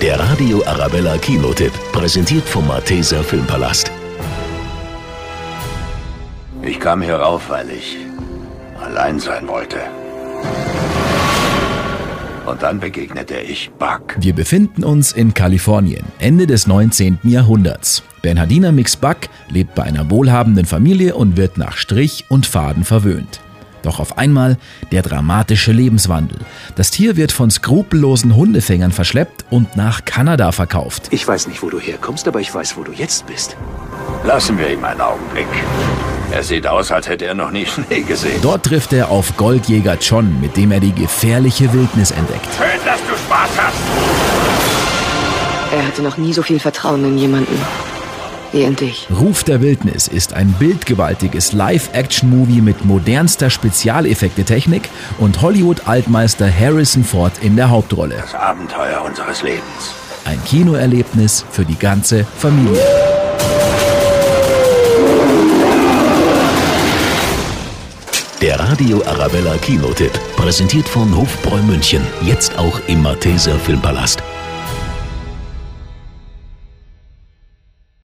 Der Radio Arabella Kinotipp, präsentiert vom Malteser Filmpalast. Ich kam hier rauf, weil ich allein sein wollte. Und dann begegnete ich Buck. Wir befinden uns in Kalifornien, Ende des 19. Jahrhunderts. Bernhardiner Mix Buck lebt bei einer wohlhabenden Familie und wird nach Strich und Faden verwöhnt. Doch auf einmal der dramatische Lebenswandel. Das Tier wird von skrupellosen Hundefängern verschleppt und nach Kanada verkauft. Ich weiß nicht, wo du herkommst, aber ich weiß, wo du jetzt bist. Lassen wir ihm einen Augenblick. Er sieht aus, als hätte er noch nie Schnee gesehen. Dort trifft er auf Goldjäger John, mit dem er die gefährliche Wildnis entdeckt. Schön, dass du Spaß hast. Er hatte noch nie so viel Vertrauen in jemanden. Ruf der Wildnis ist ein bildgewaltiges Live-Action-Movie mit modernster Spezialeffekte-Technik und Hollywood-Altmeister Harrison Ford in der Hauptrolle. Das Abenteuer unseres Lebens. Ein Kinoerlebnis für die ganze Familie. Der Radio Arabella Kinotipp, präsentiert von Hofbräu München. Jetzt auch im Malteser Filmpalast.